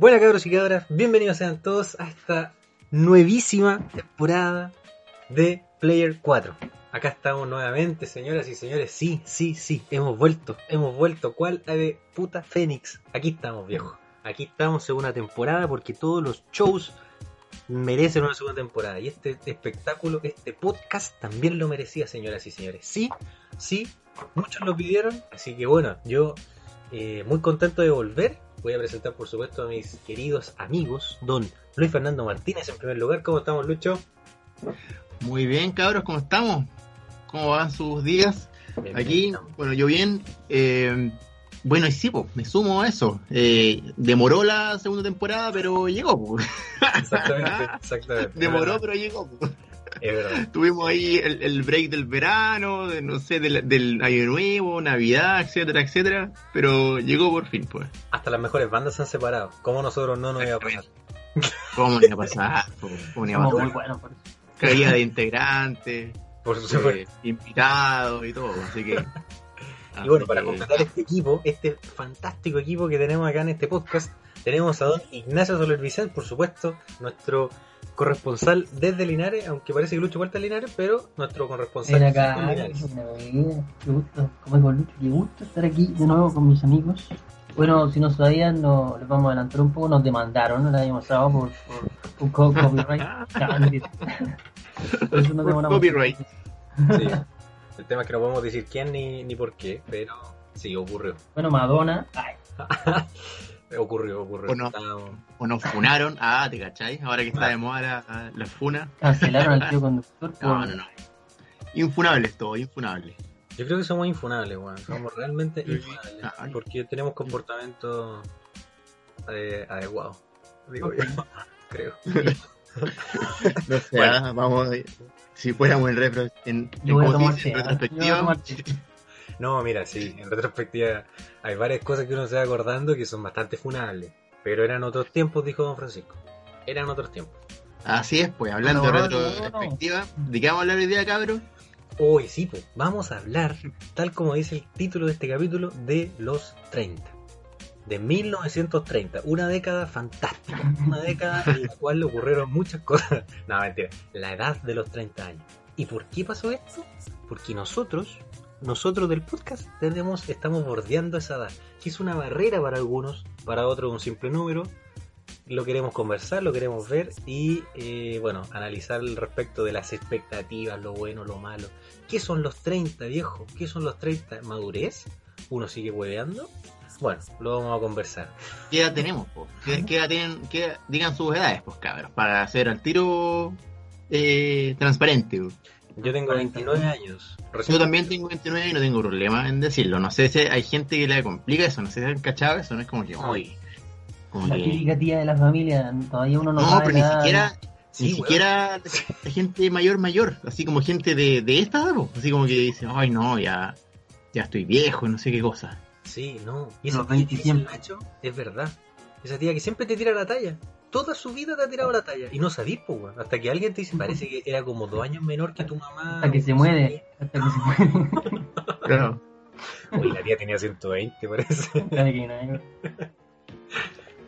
Buenas cabros y cabras, bienvenidos sean todos a esta nuevísima temporada de Player 4. Acá estamos nuevamente, señoras y señores. Sí, sí, sí, hemos vuelto, hemos vuelto. ¿Cuál de puta Fénix? Aquí estamos, viejo. Aquí estamos segunda temporada porque todos los shows merecen una segunda temporada. Y este espectáculo, este podcast también lo merecía, señoras y señores. Sí, sí, muchos lo pidieron. Así que bueno, yo eh, muy contento de volver. Voy a presentar, por supuesto, a mis queridos amigos, don Luis Fernando Martínez en primer lugar. ¿Cómo estamos, Lucho? Muy bien, cabros, ¿cómo estamos? ¿Cómo van sus días? Aquí, bueno, yo bien. Eh, bueno, y sí, pues, me sumo a eso. Eh, demoró la segunda temporada, pero llegó. Pues. Exactamente, exactamente. Demoró, pero llegó. Pues. Es verdad. Tuvimos ahí el, break del verano, de, no sé, del, año nuevo, Navidad, etcétera, etcétera. Pero llegó por fin, pues. Hasta las mejores bandas se han separado. ¿Cómo nosotros no nos iba a pasar? ¿Cómo nos iba a pasar? ¿Cómo nos iba a pasar? Bueno, Caída de integrantes, por eh, invitados y todo, así que. y bueno, para completar este equipo, este fantástico equipo que tenemos acá en este podcast, tenemos a don Ignacio Soler Vicente, por supuesto, nuestro corresponsal desde Linares, aunque parece que Lucho vuelta a Linares, pero nuestro corresponsal acá, Linares. Qué gusto, como Lucho, qué gusto estar aquí de nuevo con mis amigos. Bueno, si no sabían, no, les vamos a adelantar un poco, nos demandaron el año pasado por, por un copyright. por eso no por copyright. Sí. El tema es que no podemos decir quién ni, ni por qué, pero sí, ocurrió. Bueno, Madonna. Ay. Ocurrió, ocurrió. O, no, o nos funaron. Ah, ¿te cacháis? Ahora que está de moda la, la funa. Cancelaron al tío conductor. No, no, no. Infunables todo, infunable. Yo creo que somos infunables, weón. Somos realmente infunables. Porque tenemos comportamiento eh, adecuado. Digo yo. creo. no sé, bueno. vamos. Si fuéramos en, en, en, en retrospectiva. No, mira, sí, en retrospectiva hay varias cosas que uno se va acordando que son bastante funables. Pero eran otros tiempos, dijo don Francisco. Eran otros tiempos. Así es, pues, hablando de retrospectiva, ¿de qué vamos a hablar hoy día, cabrón? Hoy sí, pues, vamos a hablar, tal como dice el título de este capítulo, de los 30. De 1930, una década fantástica, una década en la cual ocurrieron muchas cosas. No, mentira, la edad de los 30 años. ¿Y por qué pasó esto? Porque nosotros, nosotros del podcast tenemos, estamos bordeando esa edad, que es una barrera para algunos, para otros un simple número. Lo queremos conversar, lo queremos ver y eh, bueno, analizar el respecto de las expectativas, lo bueno, lo malo. ¿Qué son los 30, viejo? ¿Qué son los 30? ¿Madurez? ¿Uno sigue hueveando? Bueno, lo vamos a conversar. ¿Qué edad tenemos? ¿Qué, edad tienen? Qué, digan sus edades, pues cabros, para hacer al tiro eh, transparente. Yo tengo 29 años. Yo también tengo 29 y no tengo problema en decirlo. No sé si hay gente que le complica eso, no sé si han cachado eso, no es como que, uy. la típica tía de la familia, todavía uno no, No, pero ni siquiera, ni siquiera la gente mayor, mayor, así como gente de, de esta edad, así como que dice, ay no, ya, ya estoy viejo, no sé qué cosa. Sí, no. Y eso Nacho, es verdad. Esa tía que siempre te tira la talla toda su vida te ha tirado la talla. Y no sabís, pues, weón. Hasta que alguien te dice, parece que era como dos años menor que tu mamá. Hasta que se muere. Hasta que se muere. claro. Uy, la tía tenía 120, parece.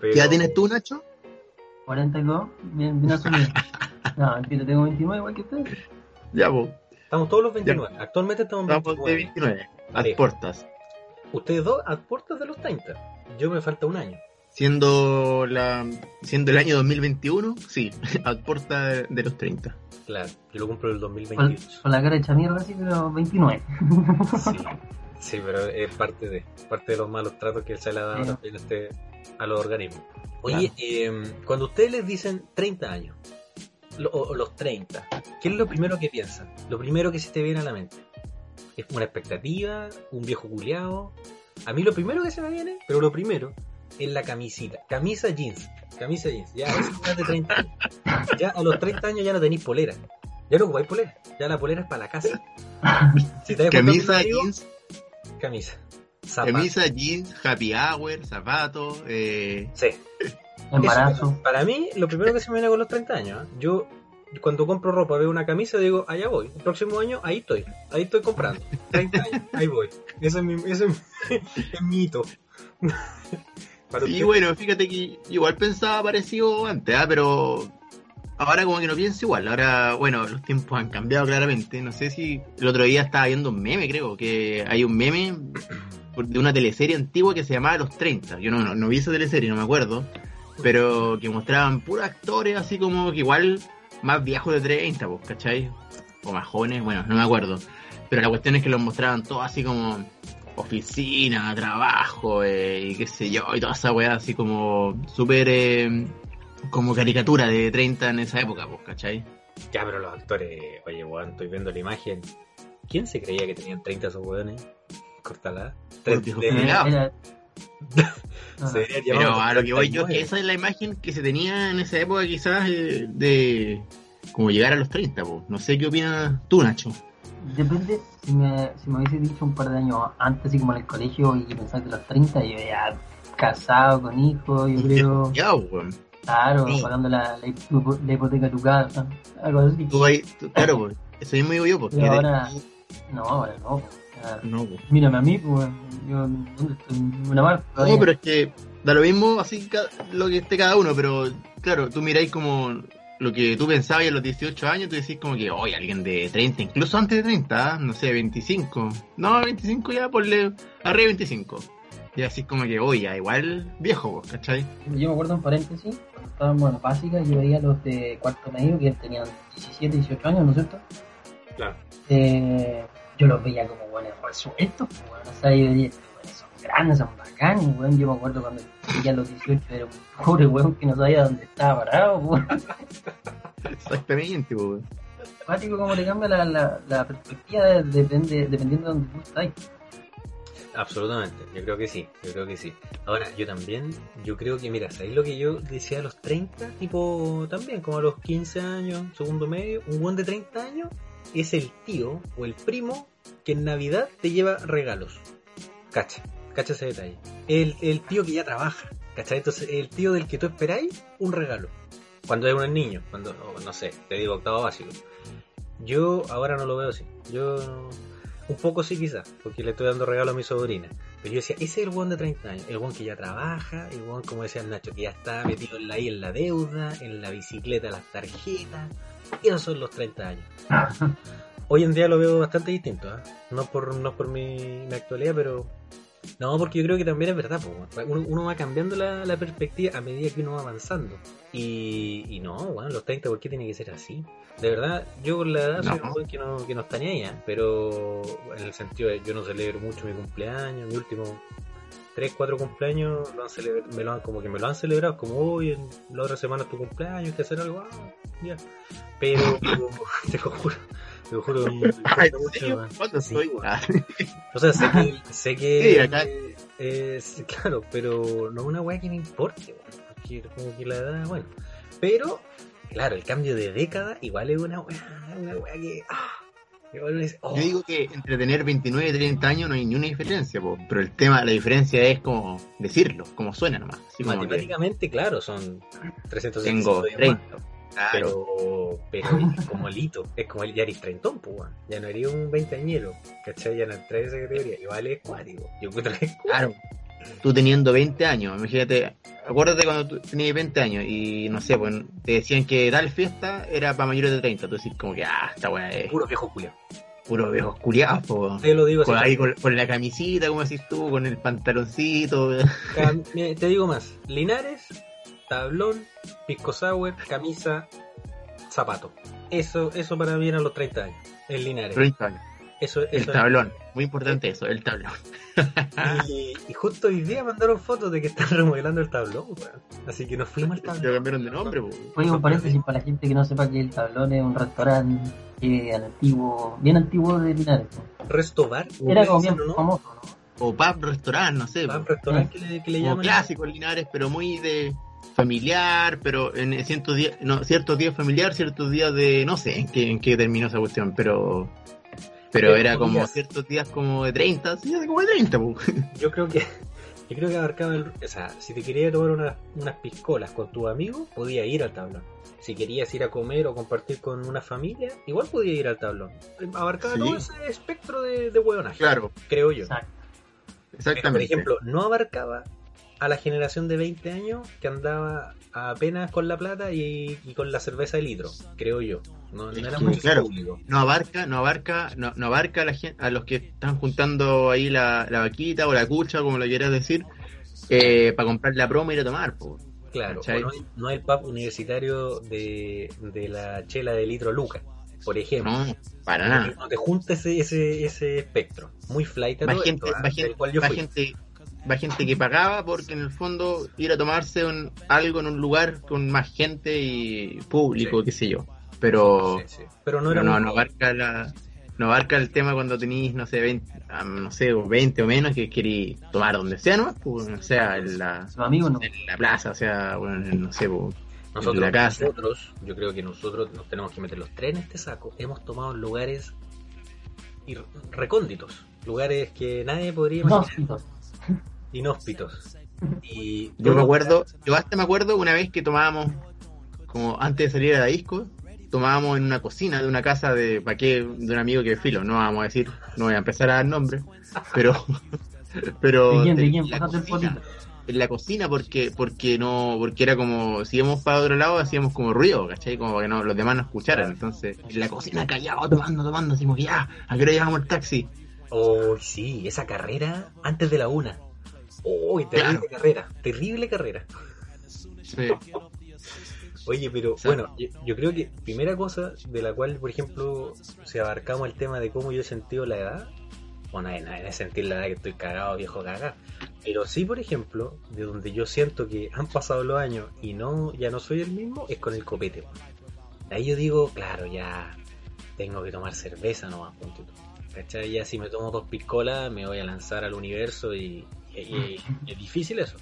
¿Qué edad tienes tú, Nacho? 42. Bien, bien asumido. No, mentira, tengo 29 igual que usted. Ya, vos. Estamos todos los 29. Actualmente estamos, estamos de 29. A portas. Ustedes dos a puertas de los 30. Yo me falta un año. Siendo la siendo el año 2021, sí, a puerta de, los 30. Claro, yo lo compro el 2022. Con, la cara hecha mierda, sí, pero 29. Sí, sí, pero es parte de parte de los malos tratos que él se le ha dado este, a los organismos. Oye, em, cuando ustedes les dicen 30 años, o, los 30, ¿qué es lo primero que piensan? Lo primero que se te viene a la mente. ¿Es una expectativa? ¿Un viejo culiado? A mí lo primero que se me viene, pero lo primero, en la camisita. Camisa jeans. Camisa jeans. Ya es más de 30 años. Ya a los 30 años ya no tenéis polera. Ya no ocupáis polera. Ya la polera es para la casa. camisa jeans. Camisa. Camisa jeans, happy hour, zapatos. Eh... Sí. Embarazo. para mí, lo primero que se me viene con los 30 años, ¿eh? yo cuando compro ropa veo una camisa digo, allá voy. El próximo año ahí estoy. Ahí estoy comprando. 30 años, ahí voy. Ese es mi, ese es mi, es mi hito. Y bueno, fíjate que igual pensaba parecido antes, ¿ah? pero ahora como que no pienso igual. Ahora, bueno, los tiempos han cambiado claramente. No sé si el otro día estaba viendo un meme, creo, que hay un meme de una teleserie antigua que se llamaba Los 30. Yo no, no, vi esa teleserie, no me acuerdo. Pero que mostraban puros actores así como que igual más viejos de 30, pues, ¿cachai? O más jóvenes, bueno, no me acuerdo. Pero la cuestión es que los mostraban todos así como oficina, trabajo eh, y qué sé yo, y toda esa weá así como súper eh, como caricatura de 30 en esa época, pues, ¿cachai? Ya, pero los actores, oye, weón, estoy viendo la imagen. ¿Quién se creía que tenían 30 esos weones? Cortala. Pero a lo que voy yo, que esa es la imagen que se tenía en esa época quizás eh, de como llegar a los 30, pues. No sé qué opinas tú, Nacho. Depende, si me, si me hubiese dicho un par de años antes, así como en el colegio, y pensar que los 30, yo ya casado, con hijos, yo creo. Ya, weón. Claro, pagando la, la, hipoteca de tu casa, algo así. Tú, claro, pues, eso mismo digo yo, porque. Pero ahora, no, ahora no. No, pues. Mírame a mí, pues, yo, ¿dónde estoy? Una marca. No, pero es que da lo mismo así lo que esté cada uno, pero claro, tú miráis como lo que tú pensabas a los 18 años, tú decís como que, oye, alguien de 30, incluso antes de 30, ¿ah? no sé, 25. No, 25 ya, ponle arriba de 25. Y así como que, oye, igual viejo, ¿cachai? Yo me acuerdo en paréntesis, cuando estábamos en básica, yo veía los de cuarto medio que tenían 17, 18 años, ¿no es cierto? Claro. Eh, yo los veía como buenos resueltos, pues, bueno, o sea, yo son grandes, son bacanes, weón. Yo me acuerdo cuando tenía los 18 era un pobre weón que no sabía dónde estaba parado, weón. Exactamente, weón. Básico como le cambia la, la, la perspectiva depende, dependiendo de donde tú estás. Absolutamente, yo creo que sí, yo creo que sí. Ahora, yo también, yo creo que, mira, ¿sabéis lo que yo decía a los 30? Tipo, también, como a los 15 años, segundo medio, un buen de 30 años es el tío o el primo que en Navidad te lleva regalos. Cacha, cacha ese detalle. El, el tío que ya trabaja, cacha. Entonces, el tío del que tú esperáis un regalo. Cuando es un niño, cuando, no sé, te digo octavo básico. Yo ahora no lo veo así. Yo un poco sí quizás, porque le estoy dando regalo a mi sobrina. Pero yo decía, ese es el buen de 30 años, el buen que ya trabaja, el buen, como decía Nacho, que ya está metido en la, ahí en la deuda, en la bicicleta, las tarjetas. Esos son los 30 años. Hoy en día lo veo bastante distinto, ¿eh? no por no por mi, actualidad, pero no, porque yo creo que también es verdad, uno, va cambiando la, perspectiva a medida que uno va avanzando. Y, y no, bueno, los 30, ¿por qué tiene que ser así? De verdad, yo con la edad soy un que no, que no está ni ¿eh? pero en el sentido de yo no celebro mucho mi cumpleaños, mi último 3, 4 cumpleaños lo han me lo han, como que me lo han celebrado, como hoy, en la otra semana es tu cumpleaños, hay que hacer algo, ah, ya. Pero, te lo juro, te lo juro. ¿Cuánto soy? O sea, sé que, sé que es, claro, pero no es una weá que me importe, porque como que la edad, bueno. Pero, claro, el cambio de década igual es una weá, una weá que... Ah, Oh. Yo digo que entre tener 29 y 30 años no hay ninguna diferencia, pero el tema, la diferencia es como decirlo, como suena nomás. Matemáticamente, claro, son 300 Tengo 30. Pero, pero es como Lito, es como el Yaris Trentón, pues, ya no haría un veinteañero, ¿cachai? Ya no entra esa categoría, igual es cuático. Yo encuentro que es Claro, tú teniendo 20 años, imagínate, acuérdate cuando tú tenías 20 años y no sé, pues te decían que tal fiesta era para mayores de 30, tú decís como que, ah, esta weá es. Puro viejo culiado. Puro viejo culiado, pues. Te lo digo con, ahí con, la camisita, como decís tú, con el pantaloncito. te digo más, Linares, tablón, pisco sour, camisa, zapato. Eso, eso para mí eran los 30 años, en Linares. 30 años. Eso, el tablón, muy importante eso, el tablón. y, justo hoy día mandaron fotos de que están remodelando el tablón, así que nos fuimos al tablón. Ya cambiaron de nombre, Oye, un paréntesis para la gente que no sepa que el tablón es un restaurante eh, antiguo, bien antiguo de Linares. ¿Resto bar? Era como bien famoso, ¿no? O pub restaurante, no sé. Pub restaurante que le, que le llaman. clásico en Linares, pero muy de familiar, pero en ciertos días, no, ciertos días familiar, ciertos días de, no sé en qué, en qué terminó esa cuestión, pero pero era como ciertos días como de 30, sí, como de 30, Yo creo que yo creo que abarcaba el, o sea, si te querías tomar unas, unas piscolas con tus amigos, podías ir al tablón. Si querías ir a comer o compartir con una familia, igual podías ir al tablón. Abarcaba todo ese espectro de, de huevonaje. Claro. Creo yo. Exactamente. por ejemplo, no abarcaba a la generación de 20 años que andaba apenas con la plata y, y con la cerveza de litro, creo yo. No, no era mucho claro, público. no abarca, no abarca, no, no abarca a, la gen- a los que están juntando ahí la, la vaquita o la cucha, como lo quieras decir, eh, para comprar la promo y ir a tomar, po. Claro, ¿cachai? o no, no el pub universitario de, de la chela de litro Lucas, por ejemplo. No, para nada. No te junta ese, ese, ese espectro. Muy flight a todo gente, esto, ¿ah? va gente, va gente, va gente que pagaba porque en el fondo ir a tomarse un- algo en un lugar con más gente y público, Sí. qué sé yo. Pero, Sí, sí. Pero no era no, no abarca la, no abarca el tema cuando tenéis, no sé, 20, ah, no sé, o 20 o menos que queréis tomar donde sea, ¿no? Pues, o sea, en la, amigos no. en la plaza, o sea, bueno, en, no sé, pues, Nosotros, en la casa. nosotros, yo creo que nosotros nos tenemos que meter los tres en este saco. Hemos tomado lugares ir- recónditos, lugares que nadie podría No, imaginar, inhóspitos. Y Yo me acuerdo, yo hasta me acuerdo una vez que tomábamos, como antes de salir a la disco, tomábamos en una cocina de una casa de, ¿pa' qué? de un amigo que filo, no vamos a decir, no voy a empezar a dar nombres, pero, pero ¿De quién? ¿De quién? la cocina, en la cocina porque, porque no, porque era como, si íbamos para otro lado hacíamos como ruido, ¿cachai? Como para que no, los demás no escucharan, entonces, en la cocina callado, tomando, tomando, que ya, ¿a qué hora llegamos el taxi? Oh, sí, esa carrera antes de la una. Oh, terrible Claro. carrera, terrible carrera. Sí. Oye, pero bueno, yo, yo creo que primera cosa de la cual, por ejemplo, si abarcamos el tema de cómo yo he sentido la edad, bueno, no es de sentir la edad que estoy cagado, viejo cagado, pero sí, por ejemplo, de donde yo siento que han pasado los años y no ya no soy el mismo, es con el copete. Ahí yo digo, claro, ya tengo que tomar cerveza nomás, tú. ¿Cachai? Ya si me tomo dos piscolas me voy a lanzar al universo y, y es difícil eso.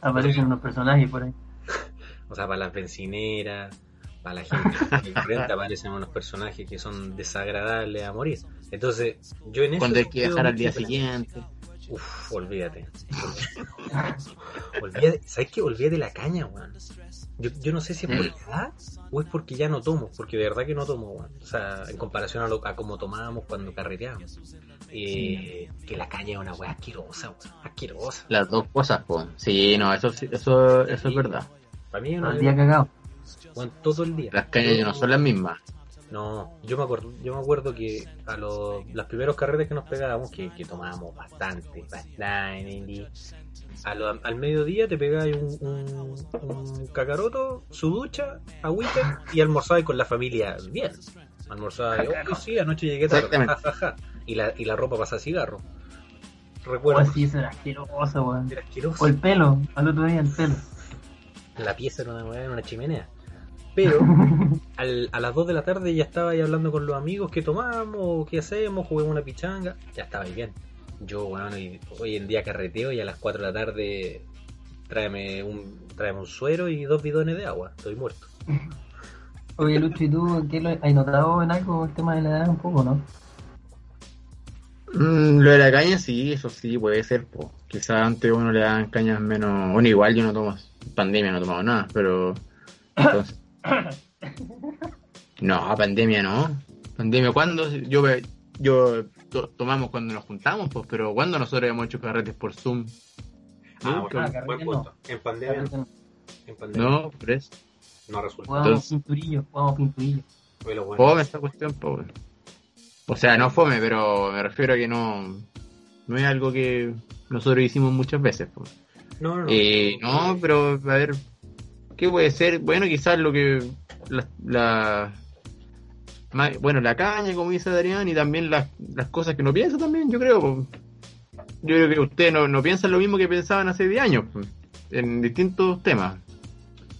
Aparecen unos personajes por ahí. O sea, para las bencineras, para la gente que renta aparecen unos personajes que son desagradables a morir. Entonces, yo en eso... Cuando hay que viajar al día siguiente. Uf, olvídate. olvídate. ¿Sabes qué? Olvídate de la caña, weón. Yo, yo no sé si es por Mm. la edad o es porque ya no tomo, porque de verdad que no tomo, weón. O sea, en comparación a, lo, a como tomábamos cuando carreteábamos. Eh, que la caña es una weá asquerosa, weón. Asquerosa. Las dos cosas, pues. Sí, no, eso, sí- eso, eso es verdad. Para mí es Todo el día cagado. todo el día. Las cañas ya no son las mismas. No, yo me acuerdo, yo me acuerdo que a los, los primeros carretes que nos pegábamos, que, que tomábamos bastante, bastante, a lo- al mediodía te pegabas un, un, un cacaroto, su ducha, agüita y almorzabas con la familia bien. Almorzabas, oh, sí, anoche llegué tarde, Exactamente. ja, ja, ja. Y la, y la ropa pasa cigarro. O Recuerdo, así, eso era asqueroso, weón. era asqueroso. O el pelo, al otro día el pelo. La pieza era una, era una chimenea. Pero al- a las 2 de la tarde ya estaba ahí hablando con los amigos qué tomamos, qué hacemos, juguemos una pichanga, ya estaba ahí bien. Yo, bueno, y hoy en día carreteo y a las 4 de la tarde tráeme un, tráeme un suero y dos bidones de agua, estoy muerto. Oye, Lucho, ¿y tú qué lo has notado en algo el tema de la edad un poco, no? Mm, lo de la caña, sí, eso sí, puede ser. Po. Quizás antes uno le dan cañas menos. Bueno, igual yo no tomo. Pandemia no he tomado nada, pero. Entonces... No, pandemia no. Pandemia, ¿cuándo? Yo, yo to- tomamos cuando nos juntamos, pues, pero ¿cuándo nosotros hemos hecho carretes por Zoom? Ah, Nunca. bueno, buen no. punto. En pandemia, en pandemia No, por eso. no resulta. Jugamos Entonces- pinturillo, jugamos pinturillo. Bueno. Fome esta cuestión, pues. O sea, no fome, pero me refiero a que no. No es algo que nosotros hicimos muchas veces, pues. No, no, no. Eh, no, pero a ver, ¿qué puede ser? Bueno, quizás lo que la, la- bueno, la caña, como dice Adrián, y también las, las cosas que no piensa también, yo creo. Yo creo que ustedes no, no piensan lo mismo que pensaban hace 10 años, en distintos temas,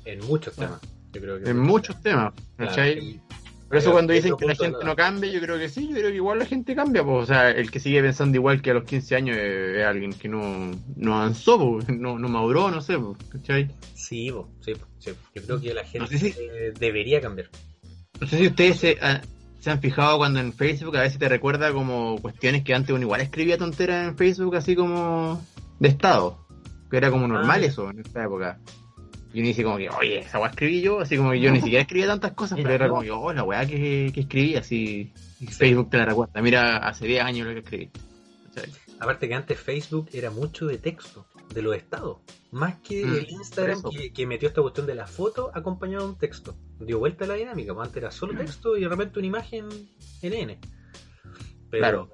En muchos temas. Yo creo que en muchos temas, Claro, ¿cachai? el- Por eso cuando dicen que la gente no cambia, yo creo que sí, yo creo que igual la gente cambia, pues, o sea, el que sigue pensando igual que a los 15 años es, alguien que no, no avanzó, no, no maduró, no sé, po, ¿cachai? Sí, po, sí, sí. Yo creo que la gente sé si- debería cambiar. No sé si ustedes se, ah, se han fijado cuando en Facebook a veces te recuerda como cuestiones que antes uno igual escribía tonteras en Facebook así como de estado. Que era como normal Ah. eso en esta época. Y uno dice como que, oye, esa weá escribí yo, así como que yo ni siquiera escribía tantas cosas, pero Era como que, oh, la weá que, que escribí, así Facebook te la recuerda. Mira, hace 10 años lo que escribí. Aparte que antes Facebook era mucho de texto. de los estados. Más que Mm, el Instagram que, que metió esta cuestión de la foto acompañado de un texto. Dio vuelta a la dinámica, pues antes era solo texto y de repente una imagen en N. Pero, Claro.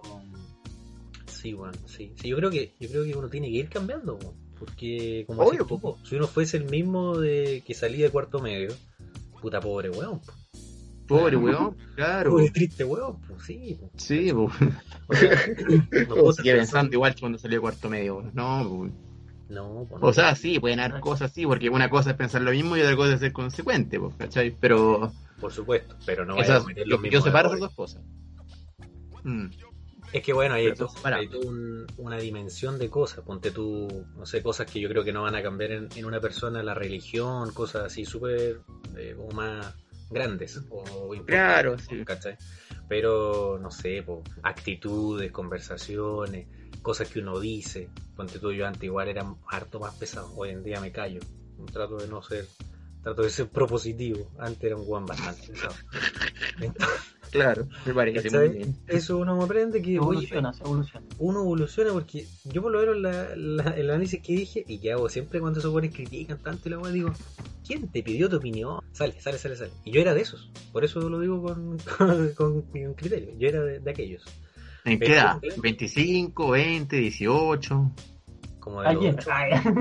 Sí, bueno, sí. sí. Yo creo que yo creo que uno tiene que ir cambiando, po, porque como Obvio, tú, po. si uno fuese el mismo de que salía de cuarto medio, puta pobre weón. po. Pobre weón, claro. Pobre triste weón, pues sí. po. Sí, pues. O sea, no pensando igual que cuando salió cuarto medio. weón. No, pues. No, po, no. O sea, sí, pueden haber cosas así, porque una cosa es pensar lo mismo y otra cosa es ser consecuente, pues, ¿cachai? Pero por supuesto, pero no esas- a meter los yo separo esas dos cosas. Mm, Es que bueno, hay, todo- hay un- una dimensión de cosas. Ponte tú, no sé, cosas que yo creo que no van a cambiar en, en una persona, la religión, cosas así súper eh, como más grandes o importantes. Claro, sí. ¿cachai? Pero, no sé, po, actitudes, conversaciones, cosas que uno dice. Ponte tú, yo antes igual era harto más pesado. Hoy en día me callo. Trato de no ser, trato de ser propositivo. Antes era un guan bastante pesado. Entonces, Claro, me parece ¿cachai? muy bien. Eso uno me aprende que, Evoluciona, evoluciona. uno evoluciona porque yo por lo menos la, la- el análisis que dije y que hago siempre cuando esos buenos critican tanto y la digo, ¿quién te pidió tu opinión? Sale, sale, sale, sale. Y yo era de esos, por eso lo digo con, con, con- con criterio, yo era de, de aquellos. ¿En qué edad? ¿25, 20, 18? Como de los, ocho,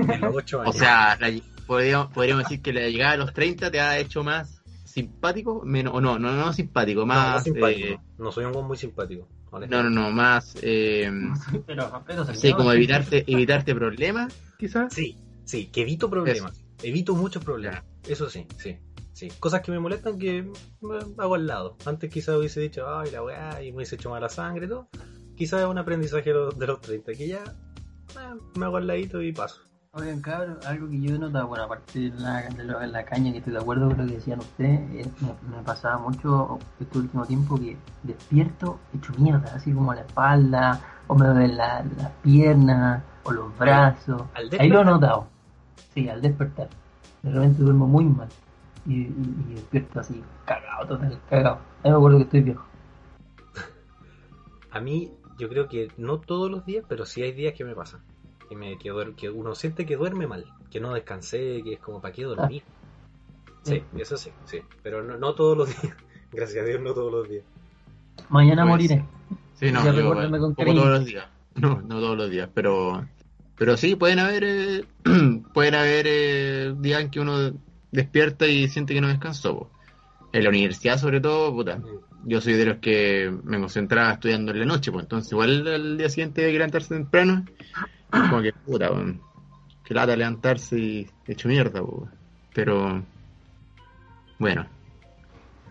de los ocho O años. sea, la- podríamos, podríamos decir que la llegada a los 30 te ha hecho más simpático, menos, o no, no, no simpático, no, no más... simpático, eh, no soy un buen muy simpático. no, no, no, más... Eh, Pero, pero sí, como evitarte, evitarte problemas, quizás. Sí, sí, que evito problemas, evito muchos problemas, eso sí, sí. Sí, cosas que me molestan que eh, hago al lado. Antes quizás hubiese dicho, ay, la weá, y me hubiese hecho mala sangre y todo. Quizás es un aprendizaje de los, de los 30, que ya eh, me hago al ladito y paso. Oigan, cabrón, algo que yo he notado, bueno, aparte de la, de lo- de la caña, que estoy de acuerdo con lo que decían ustedes, eh, me, me pasaba mucho este último tiempo que despierto hecho mierda, así como la espalda, o me duelen la- las piernas, o los brazos. Al Ahí lo he notado. Sí, al despertar. De repente duermo muy mal. Y, y- y despierto así, cagado, total, cagado. Ahí me acuerdo que estoy viejo. a mí, yo creo que no todos los días, pero sí hay días que me pasan. Que, me, que, duer- que uno siente que duerme mal, que no descansé, que es como, ¿para qué dormir? Sí, eso sí, sí. Pero no, no todos los días. Gracias a Dios, no todos los días. Mañana Pues, moriré. Sí, no, yo, con como todos los días. No, no todos los días, pero pero sí pueden haber eh, pueden haber eh, días en que uno despierta y siente que no descansó. po. En la universidad sobre todo, puta, yo soy de los que me concentraba estudiando en la noche, pues entonces igual al día siguiente hay que levantarse temprano, como que puta, weón, que lata levantarse y hecho mierda, po. pero bueno,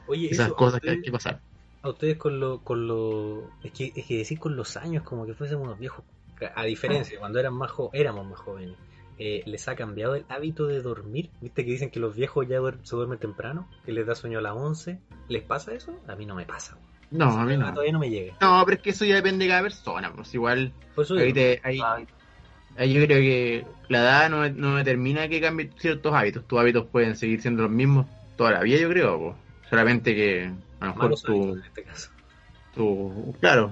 Oye, esas eso, cosas que hay que pasar. a ustedes con lo, con lo, es que, es que decir con los años como que fuésemos unos viejos, a diferencia, cuando eran más jo- éramos más jóvenes, eh, les ha cambiado el hábito de dormir, viste que dicen que los viejos ya duer- se duermen temprano, que les da sueño a las 11, ¿les pasa eso? A mí no me pasa. No, a mí no. Todavía no me llega. No, pero es que eso ya depende de cada persona, pues igual Por eso ahí, te- ahí yo creo que la edad no, no determina que cambie ciertos hábitos. Tus hábitos pueden seguir siendo los mismos toda la vida, yo creo. po. Solamente que a lo mejor tu, en este caso. tu- claro,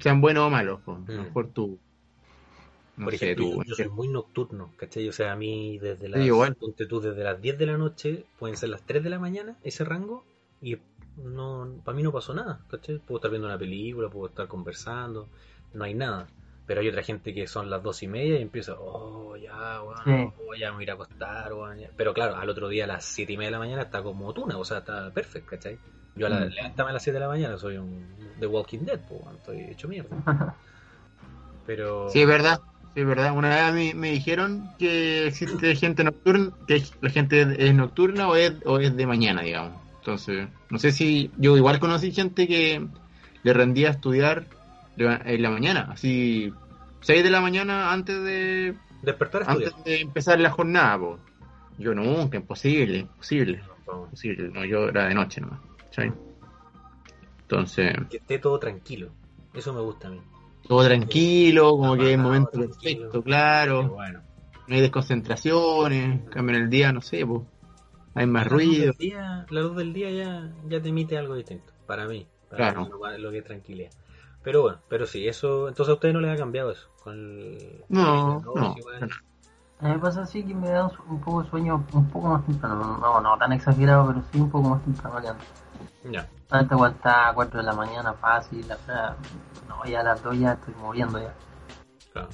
sean buenos o malos. po. A Mm. lo mejor tu, no Por sé, ejemplo, tu, yo, yo soy muy nocturno, ¿cachai? O sea, a mí desde las, igual. tú, desde las 10 de la noche, pueden ser las 3 de la mañana, ese rango, y no para mí no pasó nada, ¿cachai? Puedo estar viendo una película, puedo estar conversando, no hay nada. Pero hay otra gente que son las dos y media y empieza, oh, ya, weón, Sí. oh, ya me voy a ir a acostar, weón, ya". Pero claro, al otro día a las 7 y media de la mañana está como tuna, o sea, está perfecto, ¿cachai? Yo a la, Mm. levántame a las 7 de la mañana, soy un The Walking Dead, pues, estoy hecho mierda. Pero... Sí, es verdad. Sí, es verdad. Una vez mí me dijeron que existe gente nocturna, que la gente es nocturna o es, o es de mañana, digamos. Entonces, no sé si yo igual conocí gente que le rendía a estudiar en la mañana, así 6 de la mañana antes de Despertar a antes de empezar la jornada, po. Yo nunca, imposible, imposible, imposible. No, yo era de noche nomás. Entonces, que esté todo tranquilo. Eso me gusta a mí. todo tranquilo, como que es momento perfecto, claro. Bueno. no hay desconcentraciones, cambio en el día, no sé, pues, hay más La luz ruido. del día, la luz del día ya, ya te emite algo distinto. Para mí. Para Claro. mí, lo, lo que es tranquilidad. Pero bueno, pero sí, eso. Entonces a ustedes no les ha cambiado eso. Con el, No, no, igual. A mí me pasa así que me da un, un poco de sueño un poco más temprano. No, no tan exagerado, pero sí un poco más temprano que antes. Ya. Antes aguantaba a 4 de la mañana fácil, o sea, no, ya a las 2 ya estoy moviendo ya. Claro.